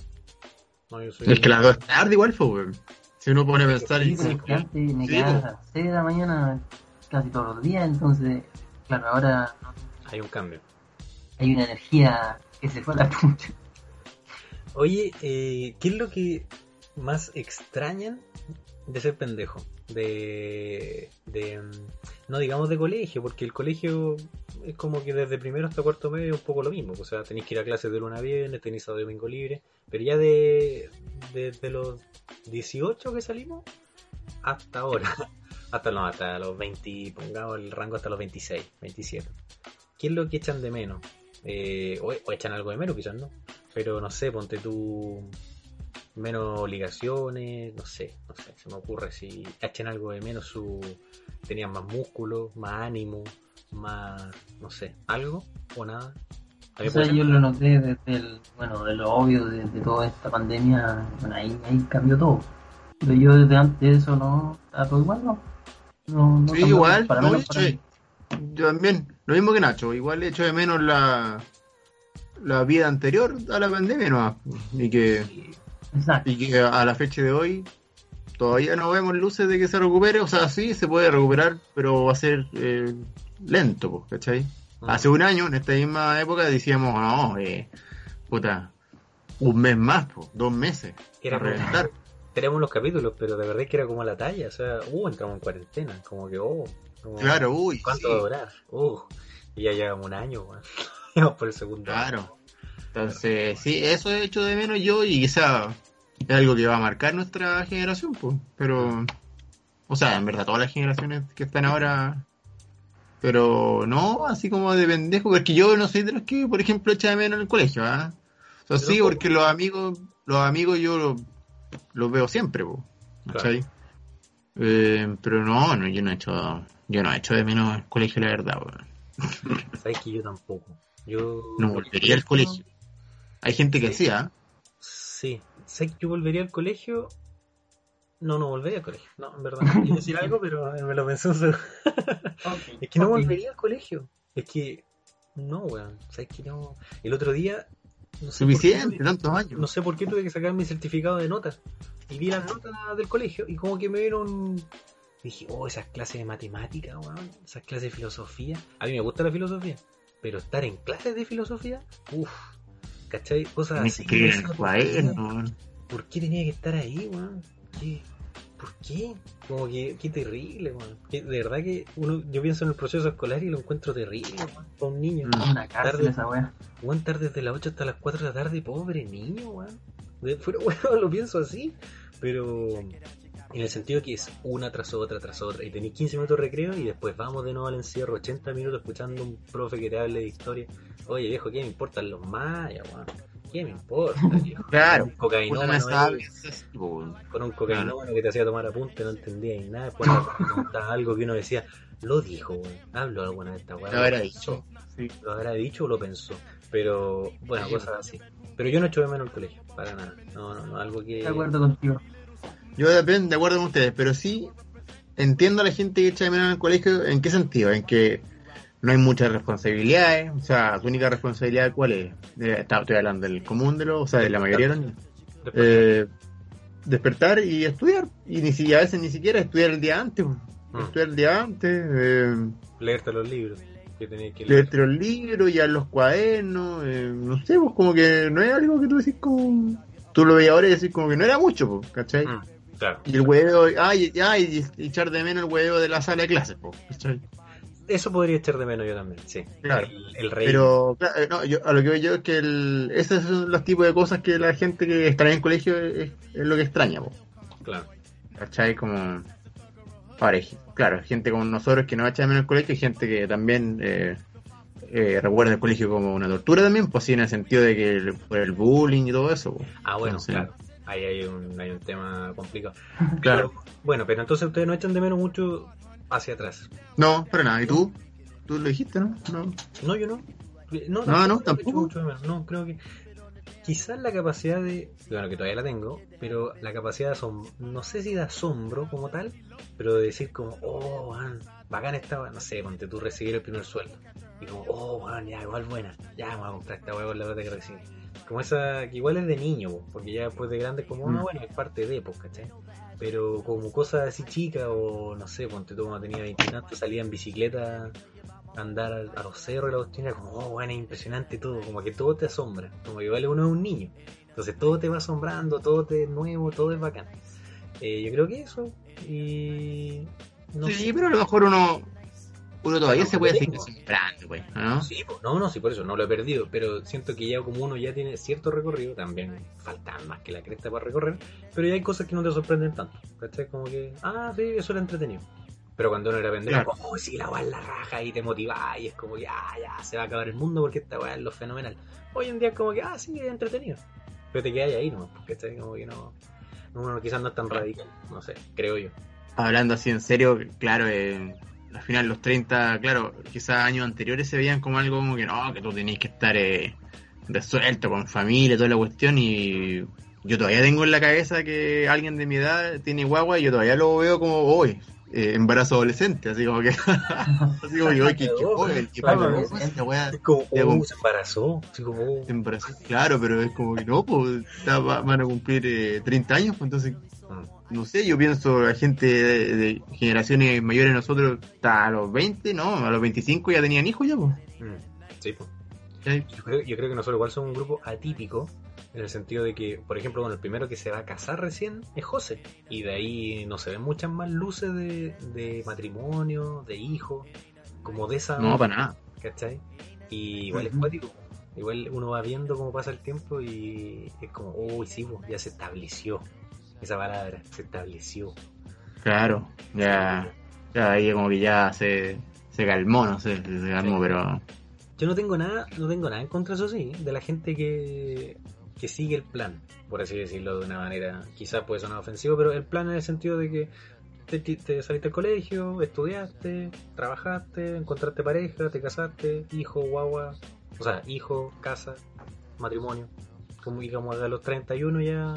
No, yo soy... Es que las dos es tarde igual, fue, weón. Si uno pone a pensar Sí, y pero es que antes me Sí, quedaba a las 6 de la mañana casi todos los días, entonces, claro, ahora Hay un cambio. Hay una energía que se fue a la pucha. Oye, eh, ¿qué es lo que más extrañan de ser pendejo? De, de, mm, no digamos de colegio, porque el colegio es como que desde primero hasta cuarto medio es un poco lo mismo. O sea, tenéis que ir a clases de luna a viernes, tenéis sábado y domingo libre, pero ya de, de, de los 18 que salimos hasta ahora, hasta, no, hasta los 20, pongamos el rango hasta los 26, 27. ¿Qué es lo que echan de menos? Eh, o, o echan algo de menos, quizás no. Pero no sé, ponte tú menos obligaciones, no sé, no sé, se me ocurre si echan algo de menos su tenían más músculo, más ánimo, más no sé, algo o nada. O sea, yo lo noté desde el, bueno, de lo obvio de, de toda esta pandemia, bueno, ahí, ahí cambió todo. Pero yo desde antes de eso no, estaba todo igual, ¿no? No, no Sí, igual, para no, menos yo, para mí. yo también, lo mismo que Nacho, igual echo de menos la, la vida anterior a la pandemia nomás, y que, Exacto. y que a la fecha de hoy todavía no vemos luces de que se recupere, o sea, sí, se puede recuperar, pero va a ser eh, lento, pues, ¿cachai? mm, Hace un año, en esta misma época, decíamos, no, eh, puta, un mes más, pues, dos meses, Era reventar. tenemos los capítulos, pero de verdad que era como la talla, o sea, uh, entramos en cuarentena, como que, oh, como, Claro, uy, ¿cuánto sí. va a durar? Uh, ya llevamos un año, weón. Por el segundo año. Claro. Entonces, sí, eso he hecho de menos yo y quizá es algo que va a marcar nuestra generación, pues. Pero, o sea, en verdad, todas las generaciones que están ahora. Pero no, así como de pendejo, porque yo no soy de los que, por ejemplo, echa de menos en el colegio, ¿ah? O sea, sí, porque los amigos, los amigos yo los, los veo siempre, pues. ¿cachai? Eh, pero no, no, yo no he hecho, yo no he hecho de menos el colegio, la verdad, weón. Sabes que yo tampoco. Yo No volvería al colegio. Hay gente que sí, ¿ah? Sí, sé que yo volvería al colegio. No, no volvería al colegio. No, en verdad. A decir algo, pero me lo pensé un segundo. Es que no volvería al colegio. Es que. No, weón. Sabes que no. El otro día. No sé Suficiente, por qué tuve- tantos años. No sé por qué tuve que sacar mi certificado de notas. Y vi las notas del colegio y como que me vieron. Dije, oh, esas clases de matemática, weón. Esas clases de filosofía. A mí me gusta la filosofía. Pero estar en clases de filosofía, uff. ¿Cachai? Cosas así. weón. ¿Por qué tenía que estar ahí, weón? ¿Qué? ¿Por qué? Como que, qué terrible, weón. Que de verdad que uno, yo pienso en el proceso escolar y lo encuentro terrible, weón, para un niño. Mm. Una cárcel Tarde. esa wea. Weón, estar desde las 8 hasta las 4 de la tarde, pobre niño, weón. De- Pero, weón, lo pienso así. Pero en el sentido que es una tras otra, tras otra. Y tenéis 15 minutos de recreo y después vamos de nuevo al encierro, 80 minutos escuchando un profe que te hable de historia. Oye, viejo, ¿qué me importan los mayas, weón? ¿Qué me importa, viejo? Claro. Un Puta, cocainómano weón. con un cocainómano que te hacía tomar apunte, no entendía ni nada. Después contaba algo que uno decía, lo dijo, weón. Hablo alguna de esta weá. Lo habrá dicho. Sí. Lo habrá dicho o lo pensó. Pero, bueno, cosas así. Pero yo no echo de menos el colegio, para nada. No, no, no, algo que. De acuerdo contigo. Yo depende, de acuerdo con ustedes, pero sí entiendo a la gente que echa de menos en el colegio. ¿En qué sentido? En que no hay muchas responsabilidades. O sea, tu única responsabilidad, ¿cuál es? Eh, está- estoy hablando del común de los, o sea, de la mayoría de los niños. Después, Eh, despertar y estudiar. Y ni si, a veces ni siquiera estudiar el día antes. mm, Estudiar el día antes. Eh, leerte los libros que tenías que leer. leerte los libros, ya los cuadernos, eh, no sé, pues como que no es algo que tú decís como... Tú lo veías ahora y decís como que no era mucho, pues, ¿cachai? Mm, claro. Y el huevo, ay, ay, y echar de menos el huevo de la sala de clases, pues, ¿cachai? Eso podría echar de menos yo también, sí. Claro. El, el rey. Pero, claro, no, yo, a lo que veo yo es que el, esos son los tipos de cosas que la gente que extraña en el colegio es, es lo que extraña, pues, Claro. ¿cachai? Como... Ahora, claro, gente como nosotros que no echa de menos el colegio, y gente que también eh, eh, recuerda el colegio como una tortura también, pues sí, en el sentido de que el, por el bullying y todo eso. Ah, bueno, Entonces, claro. Ahí hay un, hay un tema complicado. Claro. Pero, bueno, pero entonces ustedes no echan de menos mucho hacia atrás. No, pero nada, ¿y tú? Tú lo dijiste, ¿no? No. No, yo no. No, No, no, echo tampoco. No, creo que. quizás la capacidad de, bueno, que todavía la tengo, pero la capacidad de asombro, no sé si de asombro como tal, pero de decir como, oh, man, bacán estaba, no sé, ponte tú recibir el primer sueldo. Y como, oh, man, ya, igual buena, ya, vamos a comprar esta hueá con la plata que recibí. Como esa, que igual es de niño, po, porque ya después de grande, como, no, Mm. bueno, es parte de, pues, ¿cachai? Pero como cosas así chicas, o no sé, ponte tú cuando tenía 20 y tantos, salía en bicicleta a andar a los cerros y la cuestión, era como, oh, bueno, es impresionante todo, como que todo te asombra, como que igual uno es un niño. Entonces todo te va asombrando, todo te es nuevo, todo es bacán. Eh, yo creo que eso, y... No sí, sé. pero a lo mejor uno, uno todavía Bueno, se puede seguir tengo. asombrando, pues, ¿no? Sí, pues, no, no, sí, por eso no lo he perdido, pero siento que ya como uno ya tiene cierto recorrido, también faltan más que la cresta para recorrer, pero ya hay cosas que no te sorprenden tanto, ¿cachai? Como que, ah, sí, eso era entretenido. Pero cuando uno era pendejo, Claro. oh, sí, la weá la raja y te motiva y es como que, ah, ya, se va a acabar el mundo porque esta weá es lo fenomenal. Hoy en día es como que, ah, sí, es entretenido. Pero te quedas ahí nomás, ¿cachai? Como que no, uno quizás no es tan radical, no sé, creo yo. Hablando así en serio, claro, eh, al final los 30, claro, quizás años anteriores se veían como algo como que no, que tú tenías que estar eh, resuelto con familia, toda la cuestión y yo todavía tengo en la cabeza que alguien de mi edad tiene guagua y yo todavía lo veo como hoy. embarazo adolescente, así como que así como que, qué, qué joven, Ya, oh, se embarazó, así como, oh. se embarazó. Claro, pero es como que no, pues está- van a cumplir eh, 30 años, pues entonces. No sé, yo pienso la gente de, de generaciones mayores de nosotros está a los 20, ¿no? A los 25 ya tenían hijos ya, pues. Sí, pues. Yo creo, yo creo que nosotros igual somos un grupo atípico en el sentido de que, por ejemplo, bueno, el primero que se va a casar recién es José. Y de ahí no se ven muchas más luces de, de matrimonio, de hijo, como de esa... No, para nada. ¿Cachai? Y igual es cuático. Igual uno va viendo cómo pasa el tiempo y es como, uy, sí, pues, ya se estableció. Esa palabra, se estableció. Claro, ya, ya ahí como que ya se, se calmó, no sé, se calmó, Sí. pero Yo no tengo nada, no tengo nada en contra, eso sí, de la gente que, que sigue el plan, por así decirlo de una manera, quizás puede sonar ofensivo, pero el plan en el sentido de que te, te- te saliste del colegio, estudiaste, trabajaste, encontraste pareja, te casaste, hijo, guagua, o sea, hijo, casa, matrimonio, como digamos a los 31 ya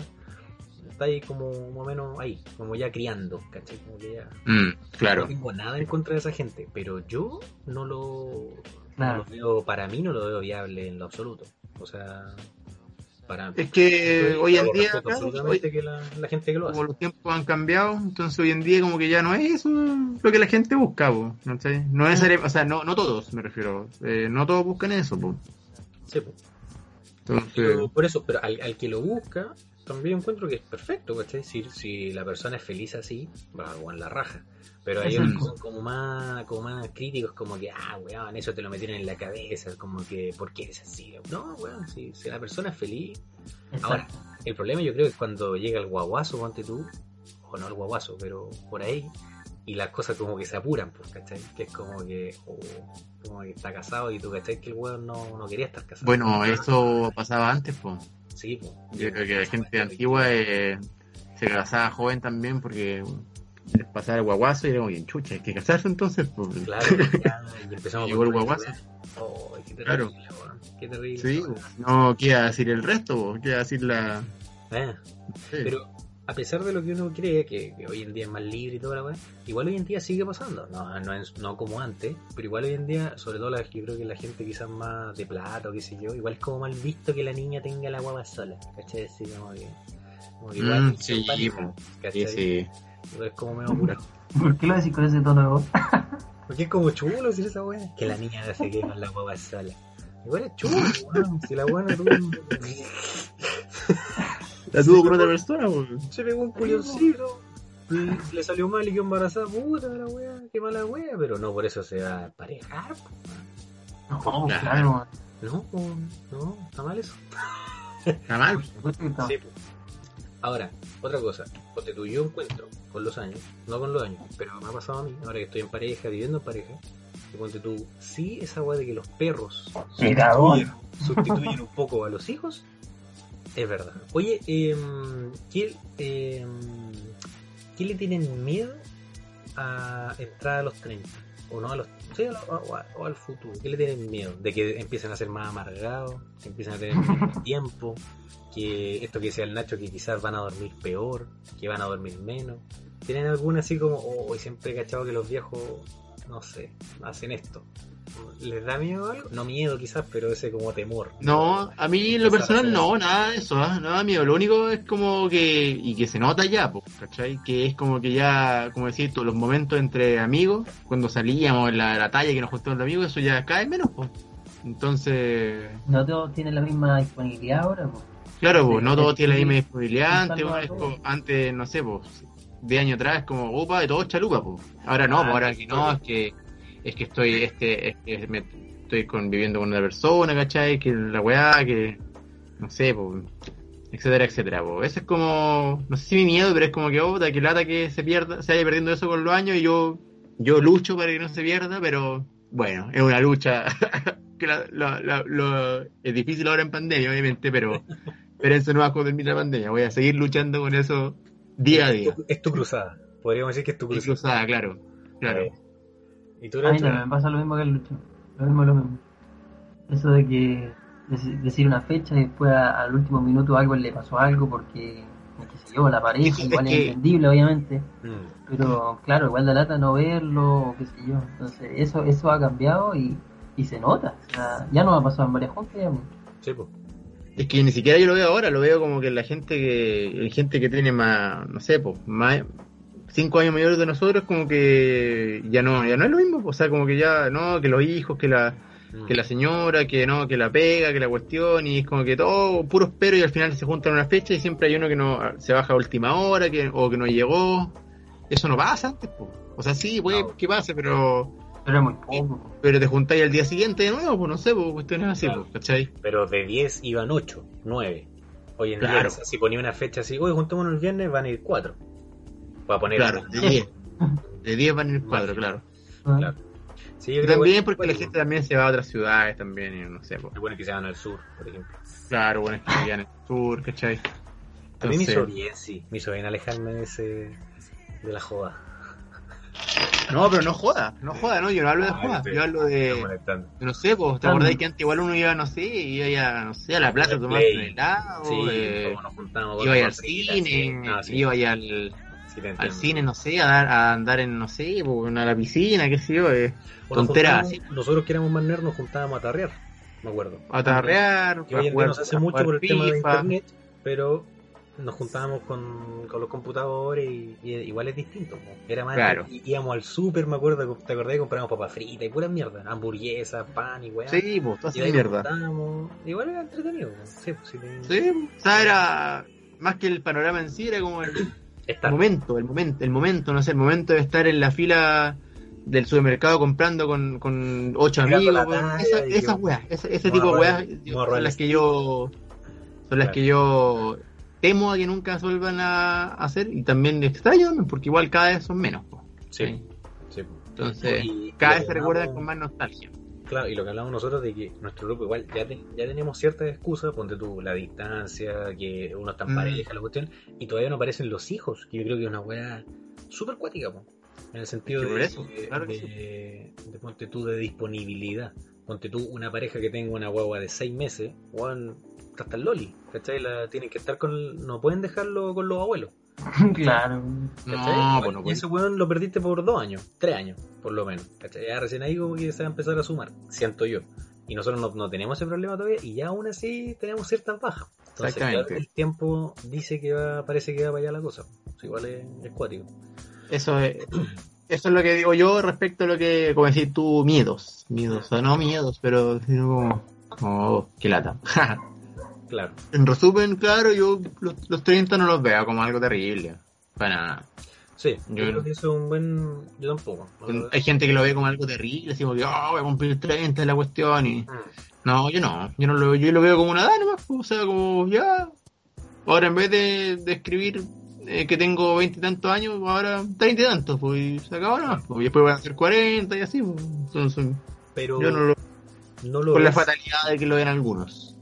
está ahí como más o menos ahí, como ya criando, ¿cachai? Como que ya mm, claro. no tengo nada en contra de esa gente, pero yo no lo, no lo veo, para mí no lo veo viable en lo absoluto. O sea, para Es que yo hoy en día, claro, que la, la gente que lo como hace. los tiempos han cambiado, entonces hoy en día como que ya no es eso lo que la gente busca, po, ¿no sé? No es, o sea, no, no todos me refiero, eh, no todos buscan eso, po. Sí, pues. entonces, Pero por eso, pero al, al que lo busca, también encuentro que es perfecto, ¿cachai? Si, si la persona es feliz así, va a la raja. Pero hay otros que son como más, como más críticos, como que, ah, weón, eso te lo metieron en la cabeza, como que, ¿por qué eres así? No, weón, si, si la persona es feliz, Ahora, el problema yo creo que es cuando llega el guaguazo, ponte tú, o no el guaguazo, pero por ahí, y las cosas como que se apuran, pues, ¿cachai? Que es como que, oh, como que está casado y tú, ¿cachai? Que el weón no, no quería estar casado. bueno, eso pasaba antes, pues. Sí, pues. Yo creo que la gente antigua eh, se casaba joven también porque les pasaba el guaguazo y era como bien chucha, hay que casarse entonces, pues. Claro, ya, y empezamos Llegó el guaguazo. Oh, qué terrible, Claro. Qué terrible. Sí, no queda decir el resto, queda decir la... Eh, sí. Pero a pesar de lo que uno cree, que, que hoy en día es más libre y toda la weá, igual hoy en día sigue pasando. No, no, es, no como antes, pero igual hoy en día, sobre todo la, yo creo que la gente quizás más de plata o qué sé yo, igual es como mal visto que la niña tenga la guagua sola. ¿Cachai? Así como que. Como que igual. Mm, sí. Sí, sí. Es como medio apurado. ¿Por qué lo decís con ese tono de voz? Porque es como chulo decir esa weá. Que la niña no se quede con la guagua sola. Igual es chulo, weón. Si la weá no tuvo. La tuvo con otra persona, po. Se pegó un culioncito. Le, le salió mal y quedó embarazada. Puta la weá, qué mala weá. Pero no por eso se va a parejar. po. No, Claro. No, no, está mal eso. Está mal. Sí, po. Ahora, otra cosa. Porque tú yo encuentro con los años, no con los años, pero me ha pasado a mí, ahora que estoy en pareja, viviendo en pareja, que ponte tú, sí, esa weá de que los perros sustituyen, sustituyen un poco a los hijos, es verdad. Oye, eh, ¿qué, eh, ¿qué le tienen miedo a entrar a los 30? o no a los, sí, a lo- o, a- o al futuro. ¿Qué le tienen miedo? De que empiecen a ser más amargados, que empiecen a tener menos tiempo, que esto que decía el Nacho, que quizás van a dormir peor, que van a dormir menos. ¿Tienen alguna así como, oh, siempre he cachado que los viejos, no sé, hacen esto? ¿Les da miedo algo? No miedo quizás, pero ese como temor. No, a mí en lo personal no, nada de eso, ¿ah? nada mío. Lo único es como que, y que se nota ya, pues, ¿cachai? Que es como que ya, como decir tú, los momentos entre amigos, cuando salíamos, la, la talla que nos juntamos los amigos, eso ya cae menos, pues. Entonces, No todos tienen la misma disponibilidad ahora, pues. claro, pues, no todos tienen la misma disponibilidad. Antes, salva bueno, a es todos. como- antes, no sé, pues, de año atrás, como, upa, de todo chalupa, pues. Ahora no, Ah, pues, ahora que no, es que, es que estoy, este, es que me, estoy conviviendo con una persona, ¿cachai? Que la weá, que, no sé, pues, etcétera, etcétera. Eso es como, no sé si mi miedo, pero es como que, oh, que lata que se pierda, se vaya perdiendo eso con los años y yo, yo lucho para que no se pierda, pero, bueno, es una lucha que la, la- la- lo- es difícil ahora en pandemia, obviamente, pero, pero eso no va a terminar la pandemia, voy a seguir luchando con eso día a día. Es tu, es tu cruzada. Podríamos decir que es tu cruzada. cruzada, claro, claro. ¿Y tú, A mí también me pasa lo mismo que el Lucho. Lo mismo, lo mismo. Eso de que dec- decir una fecha y después a- al último minuto algo le pasó algo porque, qué sé yo, la pareja, igual es que- entendible, obviamente. Mm. Pero claro, igual da lata no verlo, o qué sé yo. Entonces, eso eso ha cambiado y, y se nota. O sea, ya no ha pasado en varias juntas. pues. Sí, pues. Es que ni siquiera yo lo veo ahora, lo veo como que la gente que, la gente que tiene más, no sé, pues, más, cinco años mayores de nosotros, como que ya no, ya no es lo mismo, o sea, como que ya, no, que los hijos, que la, Mm. que la señora, que no, que la pega, que la cuestión, y es como que todo puros pero y al final se juntan en una fecha y siempre hay uno que no se baja a última hora, que, o que no llegó. Eso no pasa antes. O sea, sí, puede No. que pase, pero, Pero muy poco. pero te juntáis al día siguiente de nuevo, pues no sé, pues cuestiones así, Claro. pues, ¿cachai? Pero de 10 iban 8, 9. Hoy en Claro. día, si ponía una fecha así, hoy juntémonos el viernes, van a ir 4. Va a poner. Claro, de 10. De 10 van en el cuadro, claro. Claro. Sí, yo Y creo también que- porque la gente también se va a otras ciudades también, y no sé, pues. Es bueno que se van al sur, por ejemplo. Claro, bueno, es que vivían en el sur, ¿cachai? A mí me hizo Entonces- bien, sí. Me hizo bien alejarme de ese. de la joda. No, pero no joda, no joda, no, yo no hablo de Ah, joda, sí. yo hablo de, no sé, pues, ¿te Ah, acordás no. que antes igual uno iba, no sé, iba ya, no sé, a la plaza a Al tomarse un helado, Sí, eh, nos juntábamos iba al cine, sí. Ah, sí, iba ya al, sí al cine, no sé, a, dar, a andar en, no sé, a la piscina, qué sé yo, eh, nos juntábamos- Nosotros que éramos más nerds nos juntábamos a tarrear, me acuerdo. a tarrear, Que hoy en día jugar- no se hace mucho por el tema de FIFA. internet, pero nos juntábamos con, con los computadores y, y igual es distinto. Era más, Claro. y- íbamos al súper, me acuerdo, ¿te acordás? Y comprábamos papas fritas y pura mierda, hamburguesas, pan y weá. Sí, pues, toda y esa ahí nos mierda. Igual era entretenido. Sí, pues, te- Sí, o sea, era más que el panorama en sí, era como el, Estar. el momento, el momento, el momento, no sé, el momento de estar en la fila del supermercado comprando con, con ocho amigos, Esa- esas que- weas, ese, ese tipo de weas son las que yo son las Claro. que yo temo a que nunca se vuelvan a hacer y también extraño porque igual cada vez son menos. po. Sí, sí. Entonces, Y cada vez se recuerdan con más nostalgia. Claro, y lo que hablamos nosotros de que nuestro grupo igual ya, te- ya tenemos ciertas excusas, ponte tú la distancia, que uno está en Mm. pareja, la cuestión, y todavía no aparecen los hijos, que yo creo que es una weá súper cuática, po, en el sentido de, eso, de- claro de, ponte tú de disponibilidad. Ponte tú una pareja que tenga una guagua de seis meses, weón, está hasta el loli, ¿cachai? La, tienen que estar con, no pueden dejarlo con los abuelos. claro. No, pues no y ese weón lo perdiste por dos años, tres años, por lo menos. ¿Cachai? Ya recién ahí como que se va a empezar a sumar, siento yo. Y nosotros no, no tenemos ese problema todavía y ya aún así tenemos ciertas bajas. Entonces, Exactamente. claro, el tiempo dice que va, parece que va para allá la cosa. Igual es, es cuático. Eso es, eso es lo que digo yo respecto a lo que, como decir tú, miedos. Miedos, o no miedos, pero sino como, como, oh, qué lata. Claro. en resumen, claro, yo los, los 30 no los veo como algo terrible. Para nada. Sí, yo, Yo- creo que eso es un buen... Yo tampoco. Hay gente que lo ve como algo terrible, así como que, oh, voy a cumplir 30 es la cuestión. Y... Mm. No, yo no, yo no lo yo lo veo como una edad nomás, pues, o sea, como ya. Ahora en vez de, de escribir eh, que tengo 20 y tantos años, ahora 30 y tantos, pues y se acabó nomás, pues, y después voy a hacer 40 y así, pues. Entonces, Pero yo no lo no lo con la fatalidad de que lo ven algunos.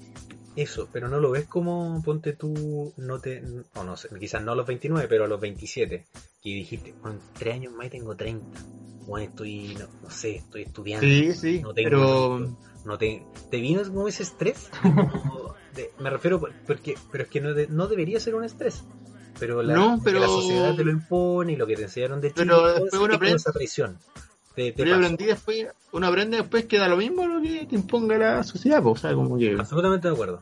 Eso, pero no lo ves como, ponte tú, no te, o no sé, quizás no a los 29, pero a los 27, que dijiste, "Bueno, en tres años más y tengo 30. bueno, estoy, no, no sé, estoy estudiando. Sí, sí, no tengo, pero... No te, ¿Te vino como ese estrés? Como de- me refiero, porque, pero es que no, de- no debería ser un estrés. Pero la, No, porque pero- la sociedad te lo impone y lo que te enseñaron de chico Pero es después uno como aprende- esa presión. Te, te Pero aprendí después, uno aprende después que da lo mismo lo que te imponga la sociedad, pues, sea, como que... Absolutamente de acuerdo.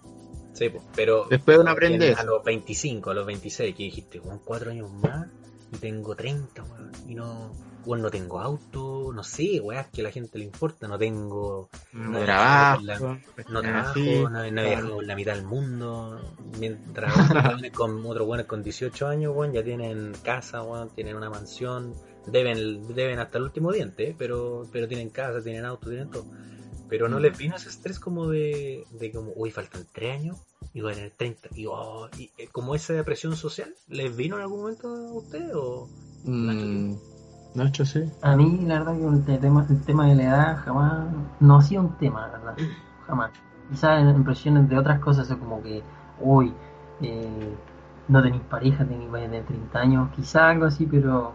Sí, po, pero Después uno aprende a los 25, a los 26, que dijiste, con cuatro años más y tengo 30, weón, y no, weón, no tengo auto, no sé, weón, que a la gente le importa, no tengo, No trabajo, la- no trabajo, así, no, no he la mitad del mundo, mientras weones con otros buenos con 18 años, weón, ya tienen casa, weón, tienen una mansión, deben, deben hasta el último diente, ¿eh? pero, pero tienen casa, tienen auto, tienen todo. Pero no Mm. les vino ese estrés como de, de como, uy, faltan 3 años y voy a tener 30. Y, oh, y, eh, como esa presión social, ¿les vino en algún momento a ustedes? O... Mm, Nacho, sí. A mí, la verdad, que el tema, el tema de la edad jamás no ha sido un tema, la verdad. Jamás. Quizás en impresiones de otras cosas, es como que, uy, eh, no tenéis pareja, tenéis a tener 30 años, quizás algo así, pero.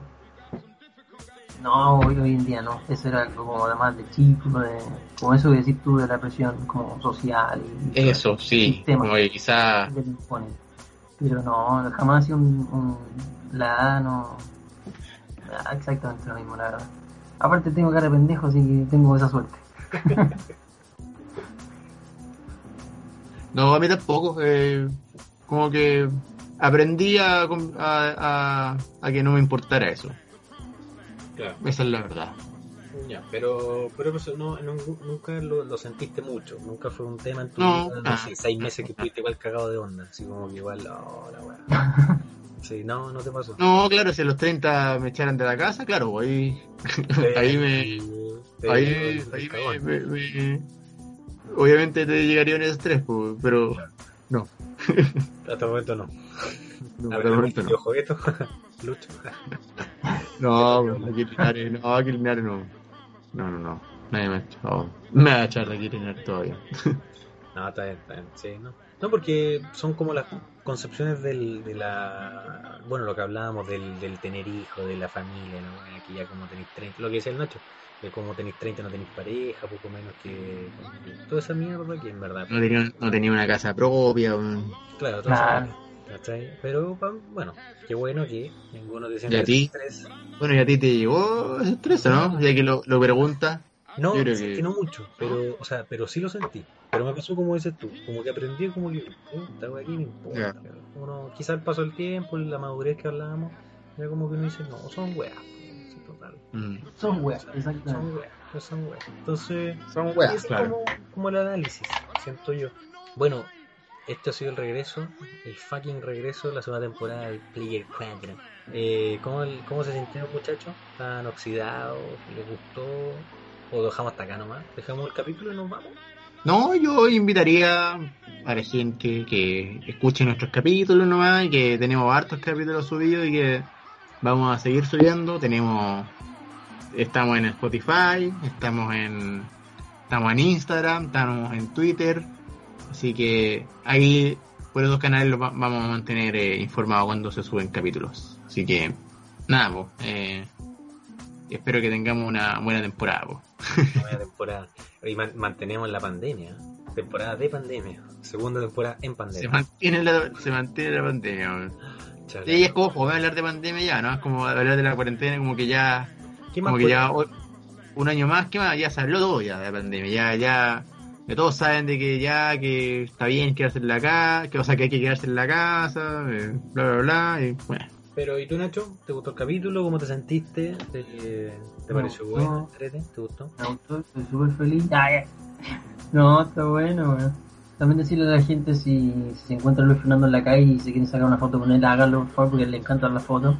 No, hoy, hoy en día no. Eso era algo como además de chico, de, como eso que decís tú de la presión como social y. Eso, sí. Sistema. Como que quizá... Pero no, jamás ha sido un, un- la edad no. ah, Exactamente lo mismo, la verdad. Aparte tengo cara de pendejo, así que tengo esa suerte. No, a mí tampoco. eh, como que aprendí a, a, a, a que no me importara eso. Claro. Esa es la verdad. Ya, pero, pero no, no- nunca lo, lo sentiste mucho, nunca fue un tema en tu No, vida, ah. sé, seis meses que estuviste igual cagado de onda, así como que igual, oh, la weá. Sí, no, no te pasó. No, claro, si a los 30 me echaran de la casa, claro, ahí, ahí me... Te- Ahí, te- ahí me, me- me- Obviamente te llegaría un estrés, pero... No, Hasta el momento no. no, A por ver, el momento no. videojuego esto, Lucho. No, aquí Linares, no, aquí Linares no. No, no, no. Nadie me ha echado. Me va a echar de aquí Linares todavía. No, está bien, está bien, sí, no. No, porque son como las concepciones del, de la. Bueno, lo que hablábamos del, del tener hijos, de la familia, ¿no? Que ya como tenéis 30, lo que decía el Nacho, que como tenéis 30 no tenéis pareja, poco menos que. Toda esa mierda que en verdad. No tenía, no tenía una casa propia. un- Claro, Claro. mierda, ¿cachai? Pero bueno, qué bueno que ninguno te ¿Y a siente estrés. Bueno, y a ti te llegó ese estrés, ¿no? Ya que lo, lo pregunta. No, Yo creo es que- que no mucho, pero, o sea, pero sí lo sentí. Pero me pasó como dices tú, como que aprendí como que, wea aquí no importa. Uno, quizá el paso del tiempo, la madurez que hablábamos, ya como que uno dice, no, son weas. Mm. Son weas, Son exactamente. weas, no son weas. Entonces, Son es como, como el análisis, siento yo. Bueno, este ha sido el regreso, el fucking regreso de la segunda temporada del Player 4. Eh, ¿cómo, ¿Cómo se sintieron muchachos? ¿Están oxidados? ¿Les gustó? ¿O dejamos hasta acá nomás? ¿Dejamos el capítulo y nos vamos? No, yo invitaría a la gente que escuche nuestros capítulos nomás que tenemos hartos capítulos subidos y que vamos a seguir subiendo. Tenemos, estamos en Spotify, estamos en, estamos en Instagram, estamos en Twitter, así que ahí por esos canales los va- vamos a mantener eh, informados cuando se suben capítulos. Así que nada, pues, eh, espero que tengamos una buena temporada. po. Nueva temporada. Y man- mantenemos la pandemia. Temporada de pandemia. Segunda temporada en Se pandemia. mantiene la, se mantiene la pandemia. weón. Chala. Sí, es como joder hablar de pandemia ya, ¿no? Es como hablar de la cuarentena, como que ya, ¿Qué más como que ya un año más, ¿qué más? Ya se habló todo ya de la pandemia, ya, ya, que todos saben de que ya, que está bien quedarse en la casa, que o sea que hay que quedarse en la casa, eh, bla bla bla, y bueno. Pero, ¿y tú, Nacho? ¿Te gustó el capítulo? ¿Cómo te sentiste? ¿Te, te pareció gustó. bueno? ¿Te gustó? Me gustó, estoy súper feliz. Ah, ya. No, está bueno, weón. También decirle a la gente si, si se encuentra Luis Fernando en la calle y se quieren sacar una foto con él, háganlo por favor porque le encantan las fotos.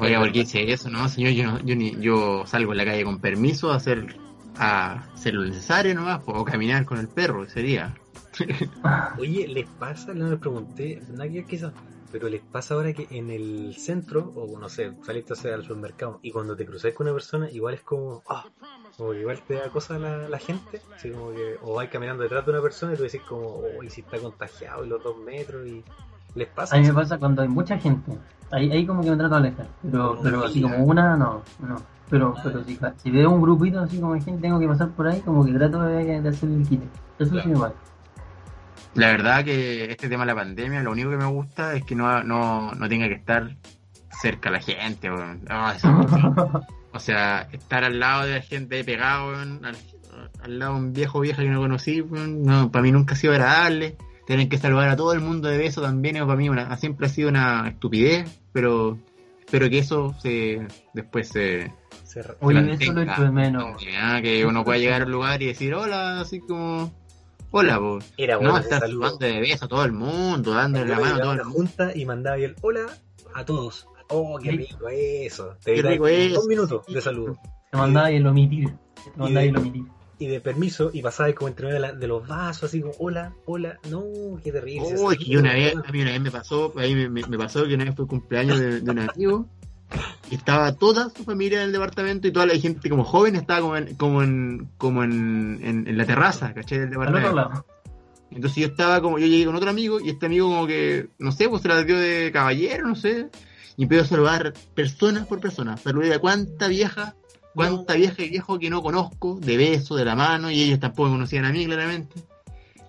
Oiga, ¿por qué dice eso, no? Señor, yo, no- yo, ni, yo salgo en la calle con permiso a hacer, a hacer lo necesario nomás, o caminar con el perro, ese día. Oye, ¿les pasa? No les pregunté, ver quizás, pero ¿les pasa ahora que en el centro, o no sé, saliste a hacer al supermercado y cuando te cruzas con una persona, igual es como, ah, como que igual te da cosa la, la gente, así como que, o vais caminando detrás de una persona y tú decís como, oh, y si está contagiado y los dos metros y les pasa. A mí me pasa cuando hay mucha gente. Ahí, ahí como que me trato de alejar. Pero, pero así como una, no. no. Pero, pero si, si veo un grupito así como gente, tengo que pasar por ahí, como que trato de, de hacer el quite. Eso Claro. sí me vale. La verdad que este tema de la pandemia, lo único que me gusta es que no, no, no tenga que estar cerca a la gente, weón. Eso- o sea, estar al lado de la gente pegado, weón, al, al lado de un viejo vieja que no conocí, weón, no, para mí nunca ha sido agradable. Tener que saludar a todo el mundo de beso también, para mí una, siempre ha sido una estupidez, pero espero que eso se después se, Se Oye, eso lo echo de menos. Que uno pueda llegar a un lugar y decir hola, así como hola, po. Era No, bueno ese estar saludando de beso a todo el mundo, dándole la mano a todo el mundo. junta y mandaba ahí el hola a todos. Oh, qué rico eso. Te Qué rico eso. Dos minutos de saludo. Te mandaba y el omitir. Te mandaba y el omitir. Y de permiso, y pasaba como entre medio de, la- de los vasos, así como hola, hola. No, qué terrible. Oh, es que una vez, a mí una vez me pasó, a mí me, me- me pasó que una vez fue el cumpleaños de, de un amigo y estaba toda su familia en el departamento y toda la gente como joven estaba como en, como en, como en, en, en la terraza, ¿cachai? Del departamento. lado. Entonces yo estaba como, yo llegué con otro amigo y este amigo como que, no sé, pues se la dio de caballero, no sé, y empezó a saludar personas por persona. Saludé a cuánta vieja, cuánta vieja y viejo que no conozco, de beso, de la mano, y ellos tampoco me conocían a mí claramente.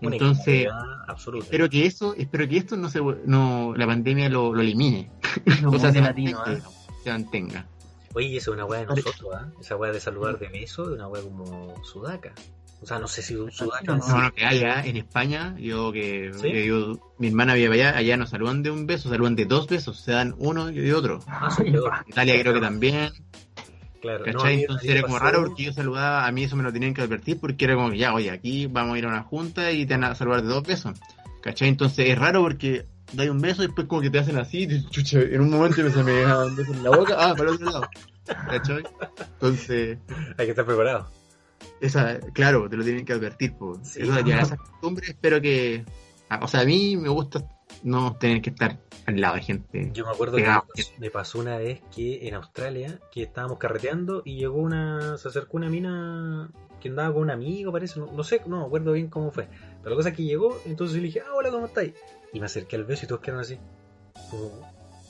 Entonces, absoluta. espero que eso, espero que esto no se, no, la pandemia lo, lo elimine. O sea, latino, ¿eh? Se mantenga. Oye, y eso es una weá de nosotros, ¿ah? Esa weá de saludar de beso es una weá como sudaca. O sea, no sé si un sudaca en No. No, no, que allá en España, yo que, ¿Sí? que yo- mi hermana vive allá, allá no saludan de un beso, saludan de dos besos, se dan uno y otro. Ah, peor. En Italia creo que también, Claro. no, ¿cachai? mí- a Entonces era como raro porque yo saludaba, a mí eso me lo tenían que advertir porque era como que ya, oye, aquí vamos a ir a una junta y te van a saludar de dos besos, ¿cachai? Entonces es raro porque dais un beso y después como que te hacen así, y dices, chucha, en un momento se me deja un beso en la boca, ah, para el otro lado, ¿cachai? Entonces, Hay que estar preparado. esa, claro, te lo tienen que advertir, pues. Sí. Eso ya, esa costumbre, espero que, ah, o sea, a mí me gusta no tener que estar al lado de gente. Yo me acuerdo que me Pegado. pasó, me pasó una vez que en Australia, que estábamos carreteando y llegó una, se acercó una mina que andaba con un amigo, parece, no, no sé, no me acuerdo bien cómo fue. Pero la cosa es que llegó, entonces yo le dije, ah, hola, ¿cómo estáis? Y me acerqué al beso y todos quedaron así. Como,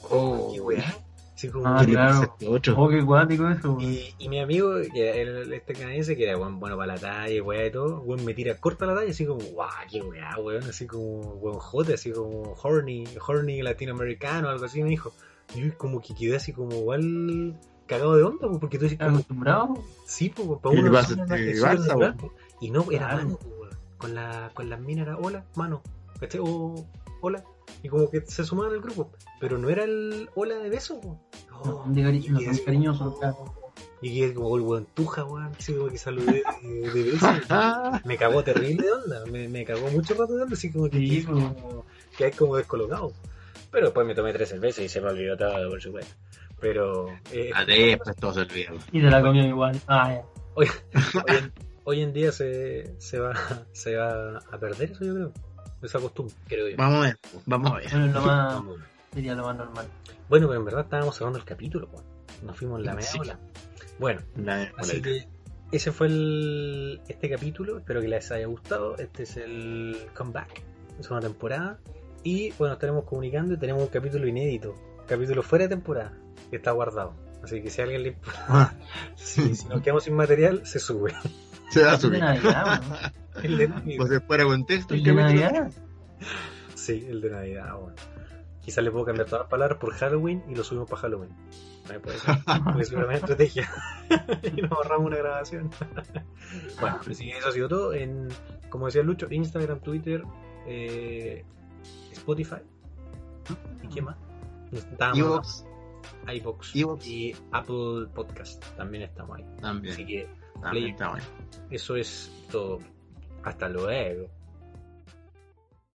Oh, qué weá. Así como, Ah, ¿Qué le claro. este otro? Oh, qué cuático eso, weón. Y, y mi amigo, que era el- este canadiense, que era weón, bueno para la talla, weá y todo, weón me tira corta la talla, así como, guau, qué weá, weón, así como, weón jote, así como horny, horny latinoamericano, algo así me dijo. Y yo como que quedé así como igual cagado de onda, porque tú dices ¿Estás como, acostumbrado? sí, pues, para ¿Qué uno este. Y no, era Claro. mano, pues, weón. con la, con las minas era hola, mano, ¿cachai? O hola, y como que se sumaban al grupo, pero no era el hola de beso. No, de cari- no y que como el weón tuja, weón, así como que saludé de, de beso. Ah, Me cagó terrible de onda, me, me cagó mucho rato de onda, así como que, Sí, como, que hay como descolocado. Pero después me tomé tres cervezas y se me olvidó todo, por supuesto. Pero eh, a después todo se olvida. Y te la comió igual. Ah, ya. hoy, hoy en, hoy en día se, se, va, se va a perder eso, yo creo. Esa costumbre, creo yo. Vamos a ver, vamos a ver. Bueno, lo más, sería lo más normal. Bueno, pero en verdad estábamos cerrando el capítulo, weón. Nos fuimos en la media Sí. ola. Bueno, La- Así que ese fue el, este capítulo. Espero que les haya gustado. Este es el comeback. Es una temporada. Y bueno, estaremos comunicando y tenemos un capítulo inédito. Capítulo fuera de temporada. Que está guardado. Así que si a alguien le importa, Ah, si, si nos quedamos sin material, se sube. se va a ¿Es de subir. El de Navidad. Pues fuera contexto el ¿Es de. Navidad? Sí, el de Navidad. Bueno. Quizás le puedo cambiar todas las palabras por Halloween y lo subimos para Halloween. No puede ser. Porque es una estrategia. y nos ahorramos una grabación. bueno, así que eso ha sido todo. En, como decía Lucho, Instagram, Twitter, eh, Spotify. ¿Y qué más? Evox iVoox iVoox. y Apple Podcast. También estamos ahí. Así también. que También eso es todo. Hasta luego.